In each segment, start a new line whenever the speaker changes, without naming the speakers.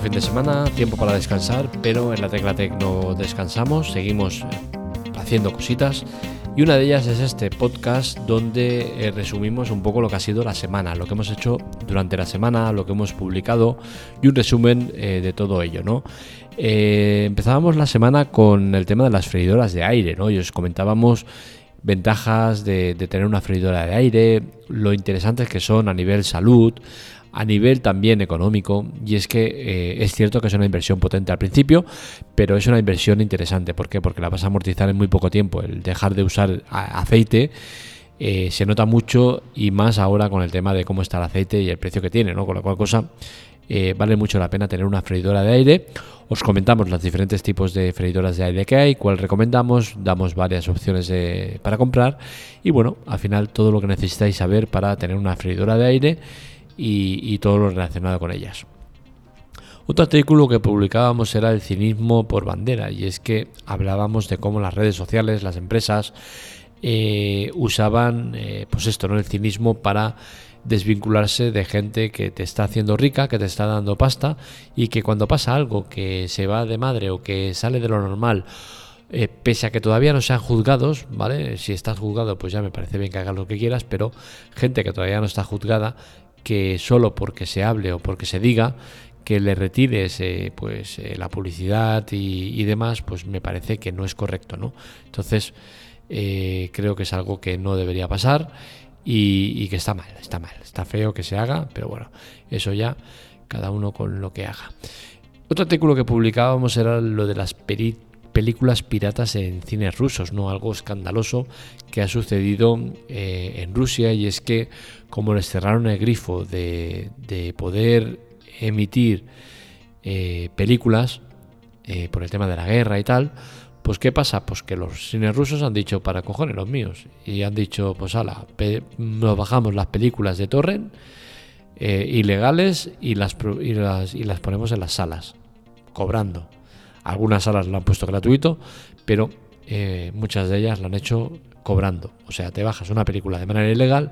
Fin de semana, tiempo para descansar, pero en la Tecla Tech no descansamos, seguimos haciendo cositas y una de ellas es este podcast donde eh, resumimos un poco lo que ha sido la semana, lo que hemos hecho durante la semana, lo que hemos publicado y un resumen eh, de todo ello, ¿no? Eh, empezábamos la semana con el tema de las freidoras de aire, ¿no? Y os comentábamos ventajas de tener una freidora de aire, lo interesantes que son a nivel salud, a nivel también económico y es que eh, es cierto que es una inversión potente al principio pero es una inversión interesante. ¿por porque la vas a amortizar en muy poco tiempo. El dejar de usar aceite eh, se nota mucho y más ahora con el tema de cómo está el aceite y el precio que tiene ¿no? con la cual cosa eh, vale mucho la pena tener una freidora de aire. Os comentamos los diferentes tipos de freidoras de aire que hay, cuál recomendamos, damos varias opciones para comprar y bueno, al final todo lo que necesitáis saber para tener una freidora de aire y, todo lo relacionado con ellas. Otro artículo que publicábamos era el cinismo por bandera y es que hablábamos de cómo las redes sociales, las empresas eh, usaban eh, pues esto, ¿no? el cinismo para desvincularse de gente que te está haciendo rica, que te está dando pasta y que cuando pasa algo que se va de madre o que sale de lo normal, eh, pese a que todavía no sean juzgados, ¿vale? Si estás juzgado, pues ya me parece bien que hagas lo que quieras, pero gente que todavía no está juzgada que solo porque se hable o porque se diga que le retires pues eh, la publicidad y, demás, pues me parece que no es correcto, ¿no? Entonces eh, creo que es algo que no debería pasar y, que está mal, está mal, está feo que se haga, pero bueno, eso ya cada uno con lo que haga. Otro artículo que publicábamos era lo de las peritas películas piratas en cines rusos, ¿no? Algo escandaloso que ha sucedido eh, en Rusia y es que como les cerraron el grifo de, poder emitir eh, películas eh, por el tema de la guerra y tal, pues ¿qué pasa? Pues que los cines rusos han dicho para cojones los míos y han dicho pues ala, nos bajamos las películas de torrent ilegales y las, y las, y las ponemos en las salas, cobrando. Algunas salas lo han puesto gratuito, pero eh, muchas de ellas lo han hecho cobrando. O sea, te bajas una película de manera ilegal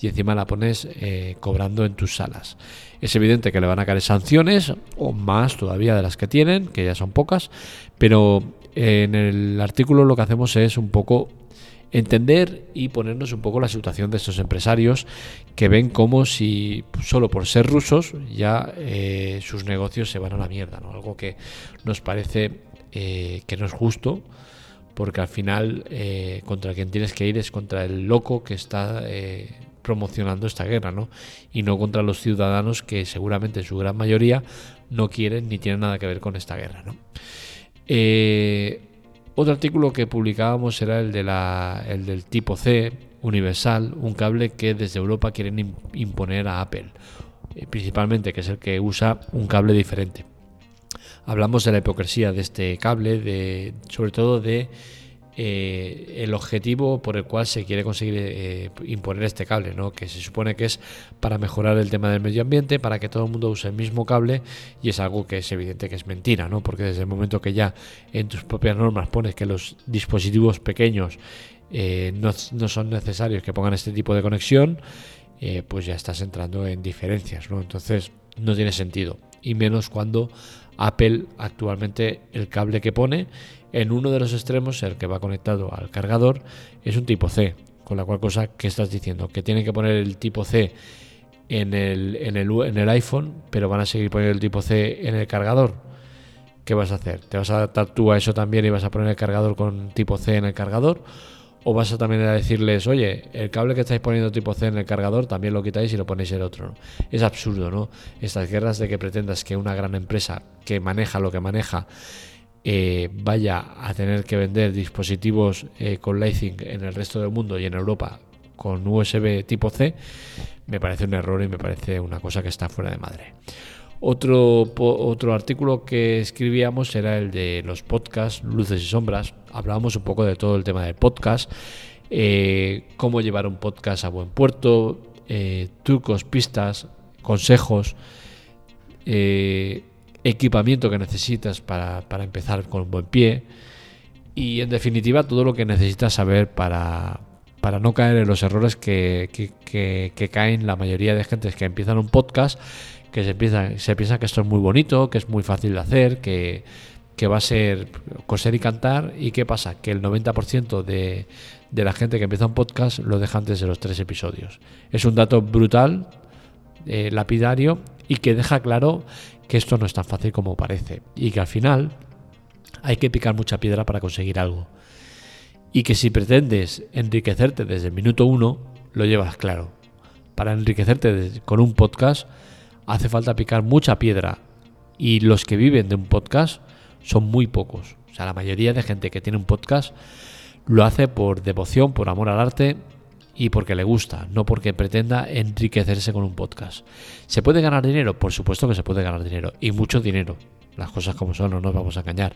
y encima la pones eh, cobrando en tus salas. Es evidente que le van a caer sanciones, o más todavía de las que tienen, que ya son pocas, pero en el artículo lo que hacemos es un poco entender y ponernos un poco la situación de estos empresarios que ven como si solo por ser rusos ya eh, sus negocios se van a la mierda, ¿no? Algo que nos parece eh, que no es justo porque al final eh, contra quien tienes que ir es contra el loco que está promocionando esta guerra, ¿no? Y no contra los ciudadanos que seguramente en su gran mayoría no quieren ni tienen nada que ver con esta guerra, ¿no? Otro artículo que publicábamos era el, de la, el del tipo C universal, un cable que desde Europa quieren imponer a Apple, eh, principalmente que es el que usa un cable diferente. Hablamos de la hipocresía de este cable, de, sobre todo de eh, el objetivo por el cual se quiere conseguir eh, imponer este cable, ¿no? que se supone que es para mejorar el tema del medio ambiente, para que todo el mundo use el mismo cable y es algo que es evidente que es mentira, ¿no? porque desde el momento que ya en tus propias normas pones que los dispositivos pequeños eh, no, no, son necesarios que pongan este tipo de conexión, pues ya estás entrando en diferencias, ¿no? entonces no tiene sentido y menos cuando Apple actualmente el cable que pone en uno de los extremos, el que va conectado al cargador, es un tipo C. Con la cual cosa, ¿qué estás diciendo? Que tienen que poner el tipo C en el iPhone, pero van a seguir poniendo el tipo C en el cargador. ¿Qué vas a hacer? ¿Te vas a adaptar tú a eso también y vas a poner el cargador con tipo C en el cargador? ¿O vas a también a decirles, oye, el cable que estáis poniendo tipo C en el cargador también lo quitáis y lo ponéis el otro? Es absurdo, ¿no? Estas guerras de que pretendas que una gran empresa que maneja lo que maneja eh, vaya a tener que vender dispositivos eh, con Lightning en el resto del mundo y en Europa con USB tipo C, me parece un error y me parece una cosa que está fuera de madre. Otro, otro artículo que escribíamos era el de los podcasts, luces y sombras. Hablábamos un poco de todo el tema del podcast, eh, cómo llevar un podcast a buen puerto, trucos, pistas, consejos equipamiento que necesitas para, empezar con un buen pie y en definitiva todo lo que necesitas saber para, para no caer en los errores que, que, caen la mayoría de gente que empiezan un podcast que se piensa, se piensa que esto es muy bonito, que es muy fácil de hacer, que, que va a ser coser y cantar. ¿Y qué pasa? Que el 90% de, de la gente que empieza un podcast lo deja antes de los tres episodios. Es un dato brutal, eh, lapidario, y que deja claro que esto no es tan fácil como parece. Y que al final hay que picar mucha piedra para conseguir algo. Y que si pretendes enriquecerte desde el minuto uno, lo llevas claro. Para enriquecerte con un podcast hace falta picar mucha piedra. Y los que viven de un podcast son muy pocos. O sea, la mayoría de gente que tiene un podcast lo hace por devoción, por amor al arte y porque le gusta, no porque pretenda enriquecerse con un podcast. ¿Se puede ganar dinero? Por supuesto que se puede ganar dinero y mucho dinero. Las cosas como son, no nos vamos a engañar.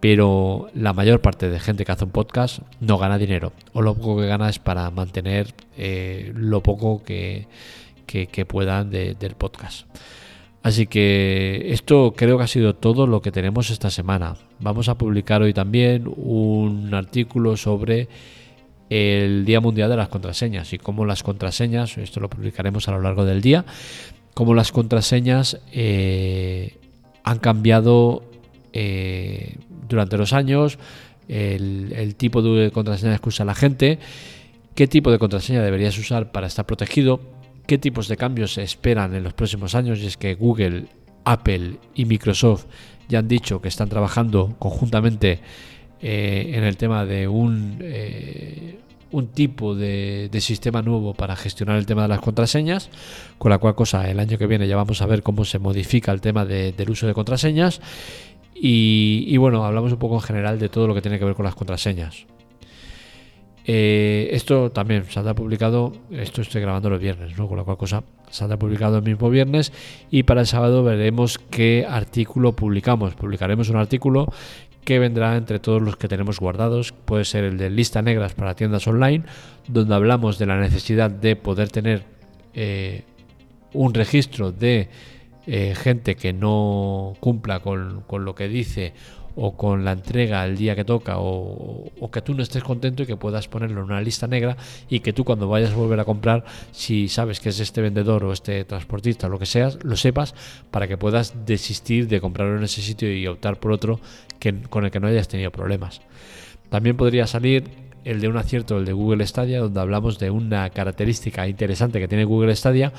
Pero la mayor parte de gente que hace un podcast no gana dinero. O lo poco que gana es para mantener eh, lo poco que, que, puedan del podcast. Así que esto creo que ha sido todo lo que tenemos esta semana. Vamos a publicar hoy también un artículo sobre el Día Mundial de las Contraseñas. Y cómo las contraseñas, esto lo publicaremos a lo largo del día, cómo las contraseñas eh, han cambiado eh, durante los años, el, el, tipo de contraseñas que usa la gente, qué tipo de contraseña deberías usar para estar protegido, qué tipos de cambios se esperan en los próximos años y es que Google, Apple y Microsoft ya han dicho que están trabajando conjuntamente eh, en el tema de un, eh, un tipo de, sistema nuevo para gestionar el tema de las contraseñas, con la cual cosa el año que viene ya vamos a ver cómo se modifica el tema del uso de contraseñas. Y, bueno, hablamos un poco en general de todo lo que tiene que ver con las contraseñas. Eh, esto también saldrá publicado, esto estoy grabando los viernes, ¿no? con la cual cosa saldrá publicado el mismo viernes y para el sábado veremos qué artículo publicamos. Publicaremos un artículo que vendrá entre todos los que tenemos guardados. Puede ser el de lista negras para tiendas online, donde hablamos de la necesidad de poder tener eh, un registro de eh, gente que no cumpla con, con lo que dice o con la entrega el día que toca o, que tú no estés contento y que puedas ponerlo en una lista negra y que tú cuando vayas a volver a comprar, si sabes que es este vendedor o este transportista o lo que seas, lo sepas para que puedas desistir de comprarlo en ese sitio y optar por otro que, con el que no hayas tenido problemas. También podría salir el de un acierto, el de Google Stadia, donde hablamos de una característica interesante que tiene Google Stadia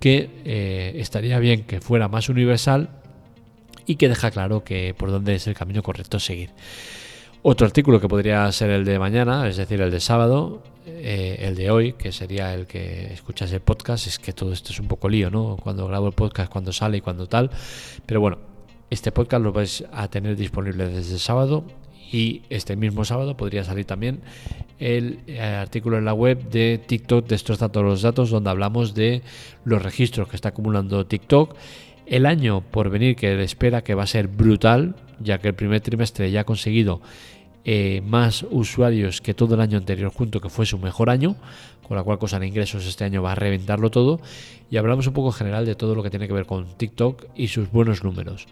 que eh, estaría bien que fuera más universal y que deja claro que por dónde es el camino correcto seguir. Otro artículo que podría ser el de mañana, es decir, el de sábado, eh, el de hoy, que sería el que escuchas el podcast, es que todo esto es un poco lío, ¿no? Cuando grabo el podcast, cuando sale y cuando tal. Pero bueno, este podcast lo vais a tener disponible desde el sábado y este mismo sábado podría salir también el, el, eh, artículo en la web de TikTok destroza todos los datos donde hablamos de los registros que está acumulando TikTok el año por venir que espera que va a ser brutal, ya que el primer trimestre ya ha conseguido eh, más usuarios que todo el año anterior junto, que fue su mejor año, con la cual cosa en ingresos este año va a reventarlo todo. Y hablamos un poco en general de todo lo que tiene que ver con TikTok y sus buenos números.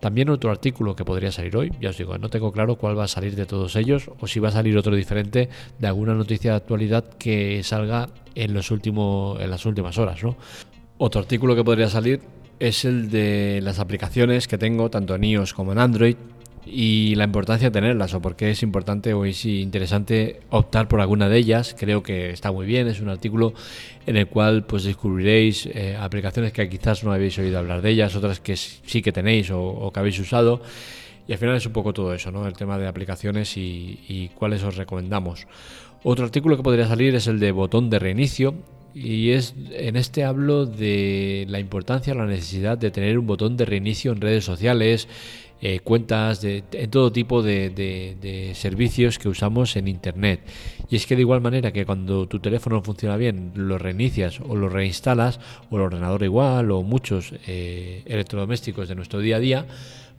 También otro artículo que podría salir hoy, ya os digo, no tengo claro cuál va a salir de todos ellos o si va a salir otro diferente de alguna noticia de actualidad que salga en, los últimos, en las últimas horas. ¿no? Otro artículo que podría salir es el de las aplicaciones que tengo tanto en iOS como en Android y la importancia de tenerlas o por qué es importante o es interesante optar por alguna de ellas. Creo que está muy bien, es un artículo en el cual pues descubriréis eh, aplicaciones que quizás no habéis oído hablar de ellas, otras que sí que tenéis o, que habéis usado. Y al final es un poco todo eso, ¿no? El tema de aplicaciones y, y cuáles os recomendamos. Otro artículo que podría salir es el de botón de reinicio, y es en este hablo de la importancia, la necesidad de tener un botón de reinicio en redes sociales, eh, cuentas, de, en todo tipo de, servicios que usamos en Internet. Y es que de igual manera que cuando tu teléfono funciona bien, lo reinicias o lo reinstalas, o el ordenador igual, o muchos eh, electrodomésticos de nuestro día a día,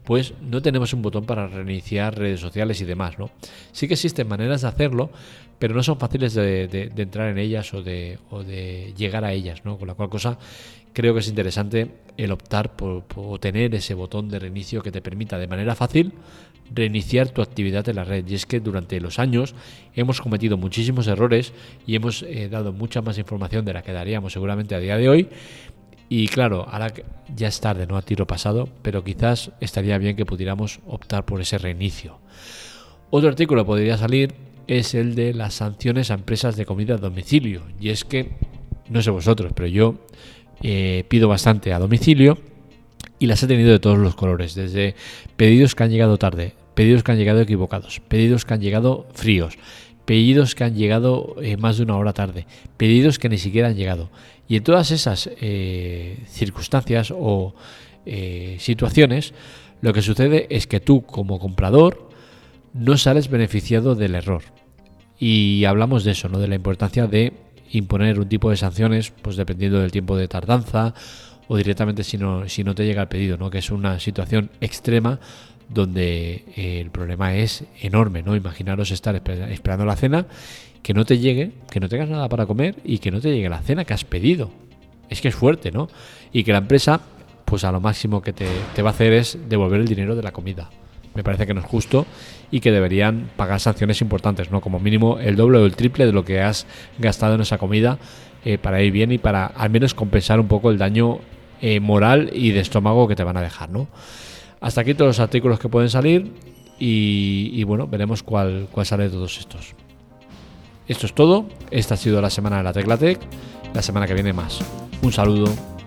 pues no tenemos un botón para reiniciar redes sociales y demás, ¿no? Sí que existen maneras de hacerlo, pero no son fáciles de, entrar en ellas o de, llegar a ellas, ¿no? Con la cual cosa creo que es interesante el optar por, tener ese botón de reinicio que te permita de manera fácil reiniciar tu actividad en la red. Y es que durante los años hemos cometido muchísimos errores y hemos eh, dado mucha más información de la que daríamos seguramente a día de hoy. Y claro, ahora ya es tarde, ¿no? A tiro pasado, pero quizás estaría bien que pudiéramos optar por ese reinicio. Otro artículo podría salir es el de las sanciones a empresas de comida a domicilio. Y es que, no sé vosotros, pero yo eh, pido bastante a domicilio y las he tenido de todos los colores, desde pedidos que han llegado tarde, pedidos que han llegado equivocados, pedidos que han llegado fríos, pedidos que han llegado eh, más de una hora tarde, pedidos que ni siquiera han llegado. Y en todas esas eh, circunstancias o eh, situaciones, lo que sucede es que tú como comprador no sales beneficiado del error. Y hablamos de eso, ¿no? De la importancia de imponer un tipo de sanciones, pues dependiendo del tiempo de tardanza o directamente si no, si no te llega el pedido, ¿no? Que es una situación extrema donde eh, el problema es enorme, ¿no? Imaginaros estar esperando la cena, que no te llegue, que no tengas nada para comer y que no te llegue la cena que has pedido. Es que es fuerte, ¿no? Y que la empresa, pues a lo máximo que te, va a hacer es devolver el dinero de la comida. Me parece que no es justo y que deberían pagar sanciones importantes, ¿no? Como mínimo el doble o el triple de lo que has gastado en esa comida eh, para ir bien y para al menos compensar un poco el daño eh, moral y de estómago que te van a dejar, ¿no? Hasta aquí todos los artículos que pueden salir y, bueno, veremos cuál, cuál sale de todos estos. Esto es todo. Esta ha sido la semana de la Teclatec. La semana que viene más. Un saludo.